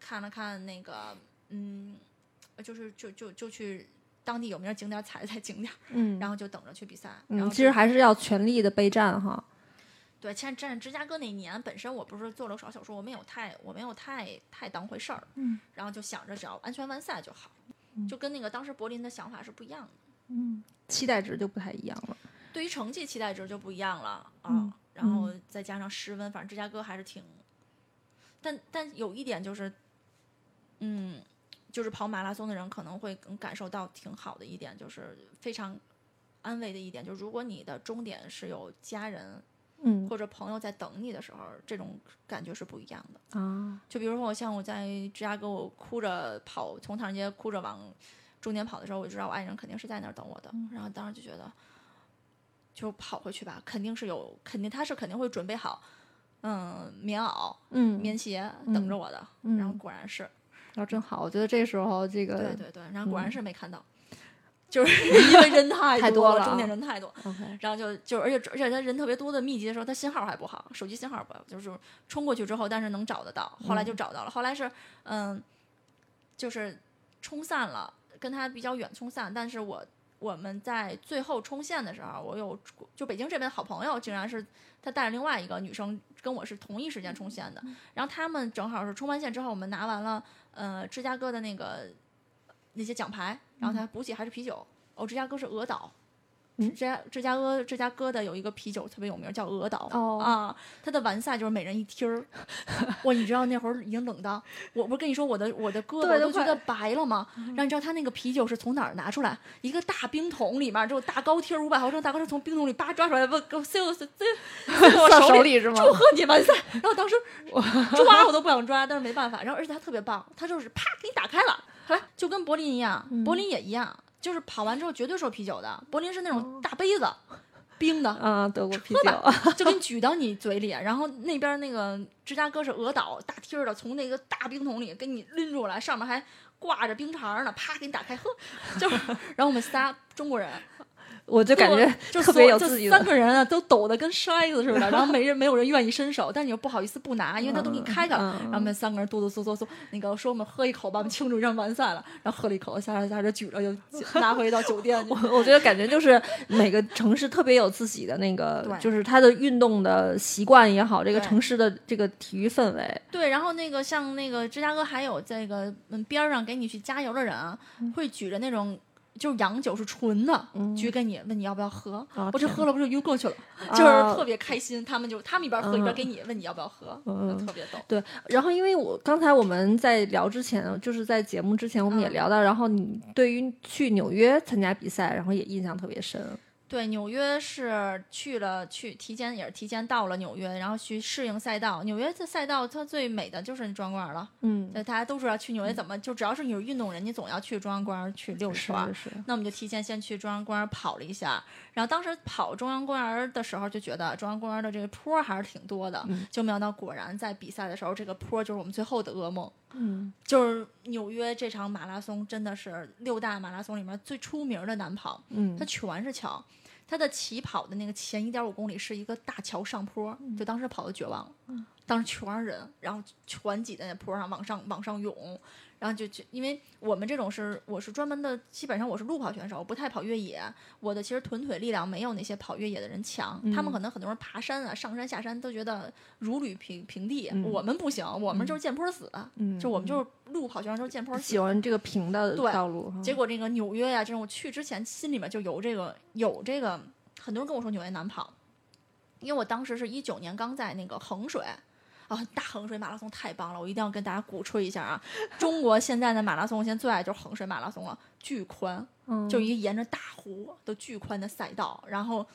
看了看那个嗯，就是就就就去当地有名景点踩了踩景点，嗯，然后就等着去比赛。嗯，其实还是要全力的备战哈。对，其实站芝加哥那年本身我不是做了少小说，我没有太我没有太太当回事儿，嗯，然后就想着只要安全完赛就好，就跟那个当时柏林的想法是不一样的，嗯，期待值就不太一样了，对于成绩期待值就不一样了啊，然后再加上湿温，反正芝加哥还是挺，但但有一点就是，嗯，就是跑马拉松的人可能会感受到挺好的一点，就是非常安慰的一点，就是如果你的终点是有家人。嗯，或者朋友在等你的时候，这种感觉是不一样的啊。就比如说，我像我在芝加哥，我哭着跑从唐人街哭着往终点跑的时候，我就知道我爱人肯定是在那儿等我的。然后当时就觉得，就跑回去吧，肯定是有，肯定他是肯定会准备好，嗯，棉袄，嗯，棉鞋等着我的。然后果然是，然后真好，我觉得这时候这个，对对对，然后果然是没看到。就是 因为人太多了，终点人太多。然后就就而且而且他人特别多的密集的时候，他信号还不好，手机信号不好，就是冲过去之后，但是能找得到。后来就找到了，后来是嗯，就是冲散了，跟他比较远冲散。但是我我们在最后冲线的时候，我有就北京这边的好朋友，竟然是他带着另外一个女生跟我是同一时间冲线的。然后他们正好是冲完线之后，我们拿完了呃芝加哥的那个。那些奖牌，然后他补给还是啤酒。哦，芝加哥是鹅岛，芝加芝加哥芝加哥的有一个啤酒特别有名，叫鹅岛。哦啊，它的完赛就是每人一听儿。哇，你知道那会儿已经冷到，我不是跟你说我的我的胳膊都觉得白了吗？然后你知道他那个啤酒是从哪儿拿出来？一个大冰桶里面，这种大高贴五百毫升大高贴从冰桶里叭抓出来，问给我塞我 塞我手里是吗？祝贺你完赛！然后当时抓我都不想抓，但是没办法。然后而且他特别棒，他就是啪给你打开了。来，就跟柏林一样，柏林也一样，就是跑完之后绝对是有啤酒的。柏林是那种大杯子，冰的啊，德国啤酒，就给你举到你嘴里。然后那边那个芝加哥是鹅岛大梯儿的，从那个大冰桶里给你拎出来，上面还挂着冰碴呢，啪给你打开喝。就是，然后我们仨中国人。我就感觉就 特别有自己的三个人啊，都抖得跟筛子似的，然后没人没有人愿意伸手，但你又不好意思不拿，因为他都给你开开了。然后我们三个人哆哆嗦嗦嗦，那个说我们喝一口吧，我们庆祝一下完赛了。然后喝了一口，下着下着举着就拿回到酒店。我我觉得感觉就是每个城市特别有自己的那个，就是他的运动的习惯也好，这个城市的这个体育氛围。对，然后那个像那个芝加哥还有这个嗯边上给你去加油的人啊，会举着那种。就是洋酒是纯的，举给你，问你要不要喝，我这喝了不就晕过去了，就是特别开心。他们就他们一边喝一边给你，问你要不要喝，特别逗。对，然后因为我刚才我们在聊之前，就是在节目之前我们也聊到，然后你对于去纽约参加比赛，然后也印象特别深。对，纽约是去了，去提前也是提前到了纽约，然后去适应赛道。纽约的赛道它最美的就是中央公园了，嗯，对，大家都知道去纽约怎么，就只要是你是运动人，你总要去中央公园去溜一圈。是是。那我们就提前先去中央公园跑了一下，然后当时跑中央公园的时候就觉得中央公园的这个坡还是挺多的，就没想到果然在比赛的时候这个坡就是我们最后的噩梦。嗯，就是纽约这场马拉松真的是六大马拉松里面最出名的难跑，嗯，它全是桥。他的起跑的那个前一点五公里是一个大桥上坡，就当时跑的绝望了，当时全是人，然后全挤在那坡上往上往上涌。然后就就因为我们这种是我是专门的，基本上我是路跑选手，我不太跑越野。我的其实臀腿力量没有那些跑越野的人强。他们可能很多人爬山啊，上山下山都觉得如履平平地。我们不行，我们就是见坡死。就我们就是路跑选手，就是见坡死。喜欢这个平的道路。结果这个纽约呀，这种去之前心里面就有这个有这个，很多人跟我说纽约难跑，因为我当时是一九年刚在那个衡水。啊，大衡水马拉松太棒了！我一定要跟大家鼓吹一下啊！中国现在的马拉松，我现在最爱就是衡水马拉松了，巨宽，嗯就一个沿着大湖的巨宽的赛道，然后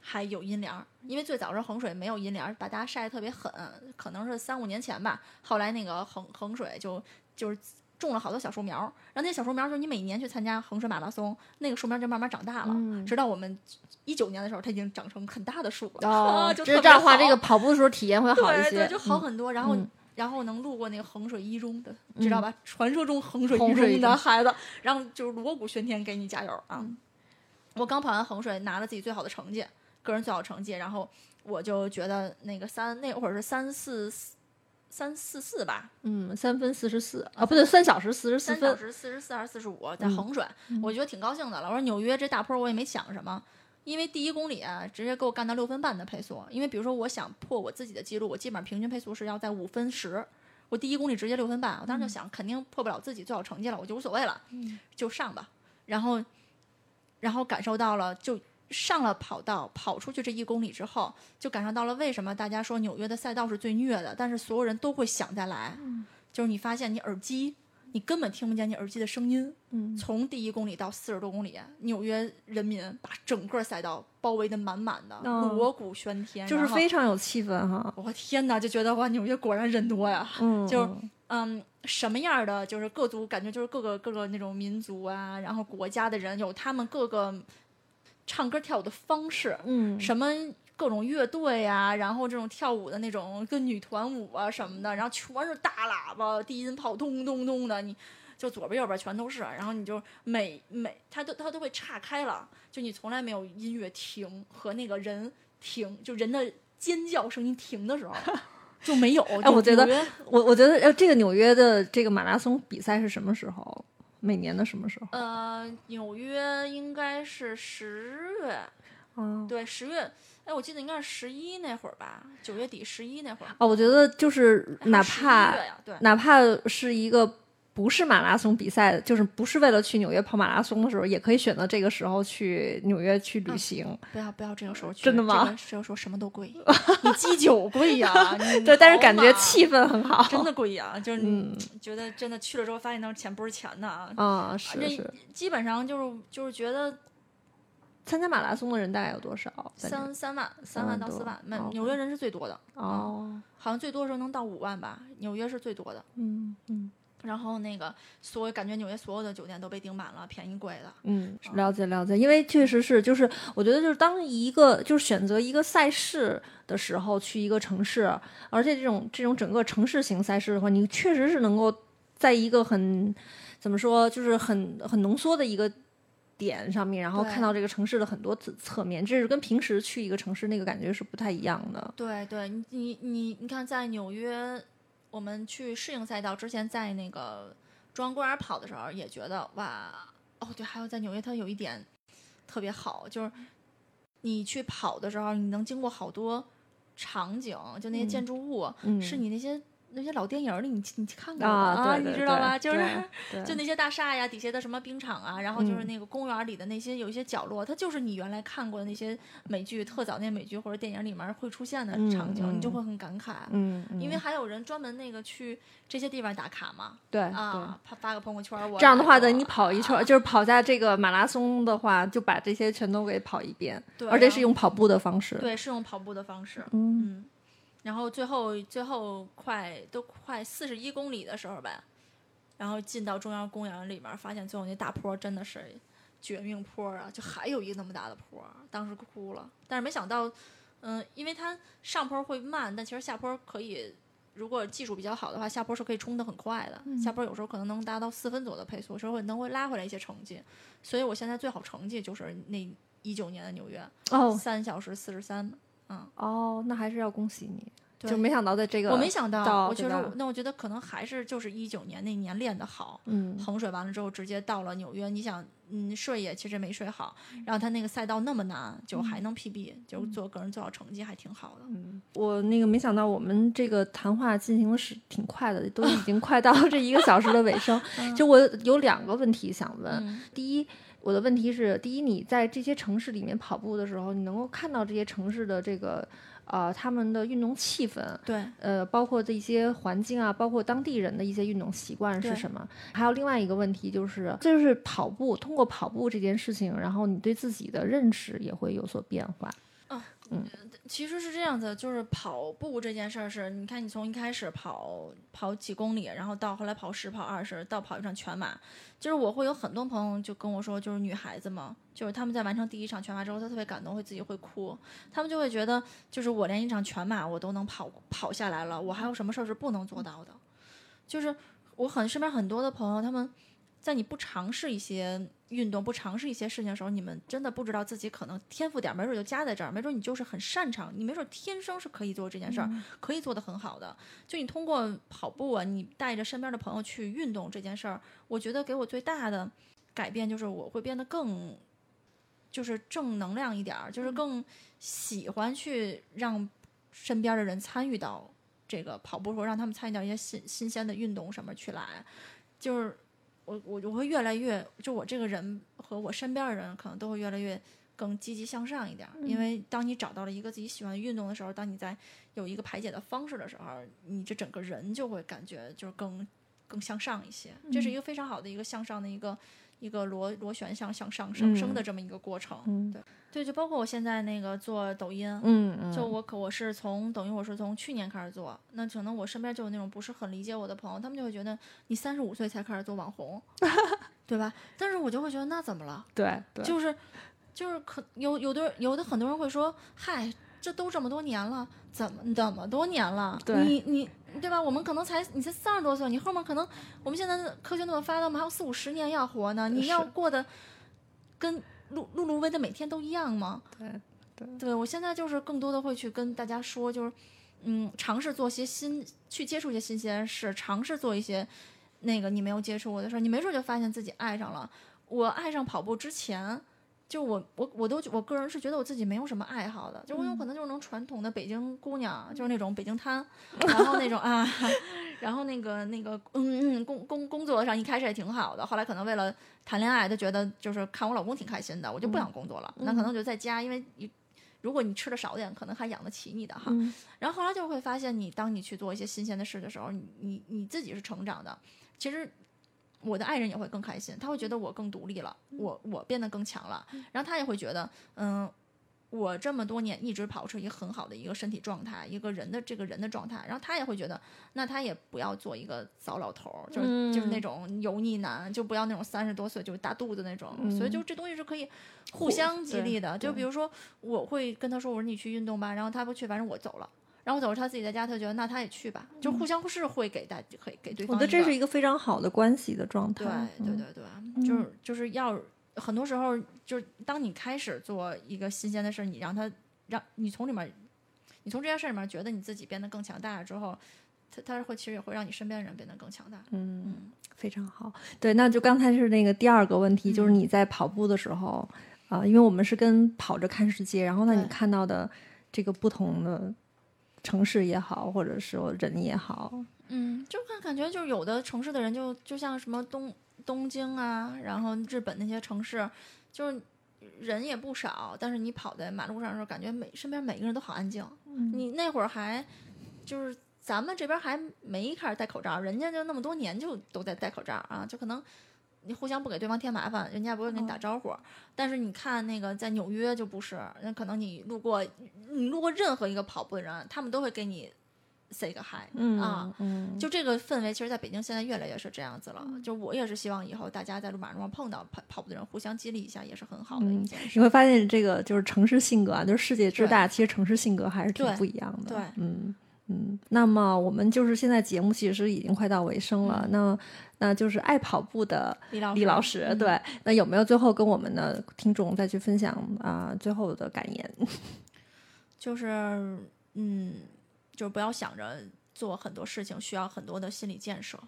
还有阴凉。因为最早时候衡水没有阴凉，把大家晒得特别狠，可能是三五年前吧。后来那个衡衡水就就是种了好多小树苗儿，然后那些小树苗儿就是你每年去参加衡水马拉松，那个树苗就慢慢长大了，嗯直到我们一九年的时候，它已经长成很大的树了，哦，就这特别这样的话，这个跑步的时候体验会好一些，对对，就好嗯很多。然后、嗯然后能路过那个衡水一中的，知道吧？传说中衡水一中中的孩子，然后就是锣鼓喧天给你加油啊！嗯我刚跑完衡水，拿了自己最好的成绩，个人最好成绩，然后我就觉得那个三那会儿是三四三四四吧，嗯，三分四十四啊，不对，三小时四十四三小分，时四十四还是四十五，在嗯衡水，我觉得挺高兴的了。我说纽约这大坡我也没想什么，因为第一公里啊，直接给我干到六分半的配速。因为比如说我想破我自己的记录，我基本上平均配速是要在五分十，我第一公里直接六分半，我当时就想肯定破不了自己最好成绩了，我就无所谓了，就上吧。然后，然后感受到了就。上了跑道，跑出去这一公里之后，就感受到了为什么大家说纽约的赛道是最虐的，但是所有人都会想再来。就是你发现你耳机，你根本听不见你耳机的声音。嗯从第一公里到四十多公里，纽约人民把整个赛道包围的满满的，哦锣鼓喧天，就是非常有气氛哈，我天哪，就觉得哇，纽约果然人多呀。嗯，就是嗯，什么样的就是各族，感觉就是各个各个那种民族啊，然后国家的人有他们各个唱歌跳舞的方式，嗯，什么各种乐队啊，然后这种跳舞的那种跟女团舞啊什么的，然后全是大喇叭、低音炮，咚咚咚的，你就左边右边全都是，然后你就每每他都他都会岔开了，就你从来没有音乐停和那个人停，就人的尖叫声音停的时候 就没有。哎我觉得我我觉得呃，这个纽约的这个马拉松比赛是什么时候？每年的什么时候？呃，纽约应该是十月，嗯对，十月。哎，我记得应该是十一那会儿吧，九月底十一那会儿。哦，我觉得就是哪哎还是11怕哪怕是一个不是马拉松比赛，就是不是为了去纽约跑马拉松的时候，也可以选择这个时候去纽约去旅行。不要不要这个时候去，真的吗这个时候什么都贵，你鸡酒贵呀，你 对，但是感觉气氛很好。真的贵呀，就是觉得真的去了之后发现那钱不是钱呐，啊，是这是。基本上就是就是觉得参加马拉松的人大概有多少？三三万三三万到四万，那哦纽约人是最多的，哦，好像最多的时候能到五万吧，纽约是最多的。嗯嗯然后那个所有感觉纽约所有的酒店都被订满了，便宜贵的。嗯，了解了解，因为确实是，就是我觉得就是当一个就是选择一个赛事的时候去一个城市，而且这种这种整个城市型赛事的话，你确实是能够在一个很怎么说，就是很很浓缩的一个。点上面，然后看到这个城市的很多侧侧面，这是跟平时去一个城市那个感觉是不太一样的。对对，你你你你看，在纽约，我们去适应赛道之前，在那个中央公园跑的时候，也觉得哇，哦对，还有在纽约，它有一点特别好，就是你去跑的时候，你能经过好多场景，就那些嗯。建筑物，嗯，是你那些那些老电影里你你看过的啊，你知道吧？就是。就那些大厦呀，底下的什么冰场啊，然后就是嗯那个公园里的那些有一些角落，它就是你原来看过的那些美剧、特早那些美剧或者电影里面会出现的嗯场景，你就嗯会很感慨。因为还有人专门那个去这些地方打卡嘛，对啊，发发个朋友圈，我这样的话，等你跑一圈儿，就是跑下这个马拉松的话，就把这些全都给跑一遍，对，而且是用跑步的方式。对，是用跑步的方式，嗯，嗯，然后最后最后快都快四十一公里的时候吧，然后进到中央公园里面，发现最后那大坡真的是绝命坡啊！就还有一个那么大的坡，当时哭了。但是没想到，嗯、因为它上坡会慢，但其实下坡可以，如果技术比较好的话，下坡是可以冲得很快的。下坡有时候可能能达到四分左右的配速，有时候会能会拉回来一些成绩。所以我现在最好成绩就是那一九年的纽约，哦三小时四十三。嗯，哦，那还是要恭喜你，就没想到在这个我没想到，我觉得那我觉得可能还是就是一九年那年练的好，嗯衡水完了之后直接到了纽约，你想，嗯，睡也其实没睡好，然后他那个赛道那么难，就还能 PB，、就做个人最好成绩还挺好的。嗯，我那个没想到我们这个谈话进行的是挺快的，都已经快到这一个小时的尾声。就我有两个问题想问，嗯第一。我的问题是，第一，你在这些城市里面跑步的时候，你能够看到这些城市的这个呃他们的运动气氛，对，呃，包括这一些环境啊，包括当地人的一些运动习惯是什么？还有另外一个问题就是，这就是跑步，通过跑步这件事情，然后你对自己的认识也会有所变化。嗯。其实是这样子，就是跑步这件事儿是，你看你从一开始跑跑几公里，然后到后来跑十、跑二十，到跑一场全马，就是我会有很多朋友就跟我说，就是女孩子嘛，就是她们在完成第一场全马之后，她特别感动，会自己会哭，她们就会觉得，就是我连一场全马我都能跑跑下来了，我还有什么事儿是不能做到的？就是我很身边很多的朋友，他们在你不尝试一些运动、不尝试一些事情的时候，你们真的不知道自己可能天赋点儿，没准儿就加在这儿，没准儿你就是很擅长，你没准儿天生是可以做这件事儿，可以做得很好的。就你通过跑步啊，你带着身边的朋友去运动这件事儿，我觉得给我最大的改变就是我会变得更。就是正能量一点儿，就是更喜欢去让身边的人参与到这个跑步，或让他们参与到一些新新鲜的运动什么去来，就是我我我会越来越，就我这个人和我身边的人可能都会越来越更积极向上一点儿，因为当你找到了一个自己喜欢运动的时候，当你在有一个排解的方式的时候，你这整个人就会感觉就是更更向上一些，这是一个非常好的一个向上的一个。一个螺螺旋向向上上升的这么一个过程，嗯对对，就包括我现在那个做抖音，嗯嗯，就我可我是从抖音我是从去年开始做，那可能我身边就有那种不是很理解我的朋友，他们就会觉得你三十五岁才开始做网红，对吧？但是我就会觉得那怎么了？对对，就是就是可有有的有的很多人会说，嗨，这都这么多年了，怎么怎么多年了？对你你对吧？我们可能才你才三十多岁，你后面可能我们现在科学那么发达，我们还有四五十年要活呢，你要过得跟碌碌碌威的每天都一样吗？对对对我现在就是更多的会去跟大家说，就是嗯，尝试做些新，去接触一些新鲜事，尝试做一些那个你没有接触过的事儿，你没准就发现自己爱上了。我爱上跑步之前，就我我我都我个人是觉得我自己没有什么爱好的，就我有可能就是那种传统的北京姑娘，就是那种北京摊，然后那种啊，然后那个那个嗯嗯工工工作上一开始也挺好的，后来可能为了谈恋爱，就觉得就是看我老公挺开心的，我就不想工作了，那可能就在家，因为你如果你吃的少点，可能还养得起你的哈。嗯。然后后来就会发现你，当你去做一些新鲜的事的时候，你你你自己是成长的。其实我的爱人也会更开心，他会觉得我更独立了，我我变得更强了，然后他也会觉得，嗯。我这么多年一直保持一个很好的一个身体状态，一个人的这个人的状态，然后他也会觉得，那他也不要做一个糟老头儿，就是、就是那种油腻男，就不要那种三十多岁就是大肚子那种。所以就这东西是可以互相激励的。就比如说，我会跟他说，我说你去运动吧，然后他不去，反正我走了。然后走了，他自己在家，他觉得那他也去吧，就互相是会给大可以给对方。我觉得这是一个非常好的关系的状态。对对对对，就是就是要很多时候就是当你开始做一个新鲜的事儿，你让他让你从里面，你从这件事儿里面觉得你自己变得更强大了之后，他他会其实也会让你身边的人变得更强大。嗯，非常好。对，那就刚才是那个第二个问题，就是嗯你在跑步的时候，啊、因为我们是跟跑着看世界，然后呢，你看到的这个不同的城市也好，或者说人也好，嗯，就看感觉就是有的城市的人就就像什么东东京啊，然后日本那些城市，就是人也不少，但是你跑在马路上的时候，感觉每身边每个人都好安静。你那会儿还就是咱们这边还没开始戴口罩，人家就那么多年就都在戴口罩啊，就可能。你互相不给对方添麻烦，人家不会跟你打招呼。但是你看那个在纽约就不是，那可能你路过，你路过任何一个跑步的人，他们都会给你 say 个 hi，嗯啊，嗯，就这个氛围，其实在北京现在越来越是这样子了。就我也是希望以后大家在路马路上碰到跑跑步的人，互相激励一下，也是很好的一件事。你会发现这个就是城市性格啊，就是世界之大，其实城市性格还是挺不一样的。对嗯嗯。那么我们就是现在节目其实已经快到尾声了，那那就是爱跑步的李老师，李老师，嗯对，那有没有最后跟我们的听众再去分享啊、最后的感言？就是嗯，就是不要想着做很多事情需要很多的心理建设。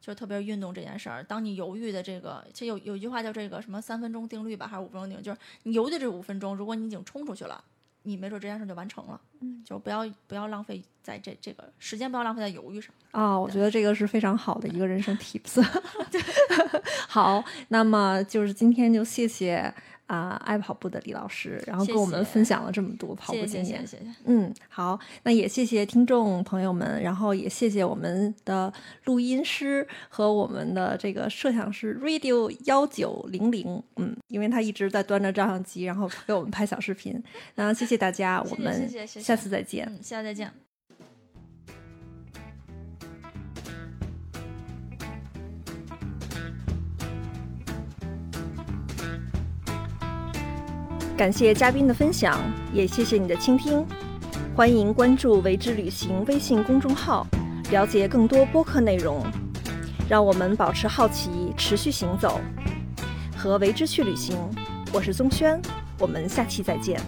就特别是运动这件事儿，当你犹豫的这个，其实有有一句话叫这个什么三分钟定律吧，还是五分钟定律，就是你犹豫的这五分钟，如果你已经冲出去了，你没准这件事就完成了。嗯，就不要不要浪费在这这个时间，不要浪费在犹豫上。啊、我觉得这个是非常好的一个人生 tips。好，那么就是今天就谢谢啊、爱跑步的李老师，然后跟我们分享了这么多跑步经验。谢谢谢谢。嗯，好，那也谢谢听众朋友们，然后也谢谢我们的录音师和我们的这个摄像师 Radio 幺九零零，嗯，因为他一直在端着照相机，然后给我们拍小视频。那谢谢大家，我们下次再见。嗯，下次再见。感谢嘉宾的分享，也谢谢你的倾听。欢迎关注“为之旅行”微信公众号，了解更多播客内容。让我们保持好奇，持续行走，和为之去旅行。我是宗轩，我们下期再见。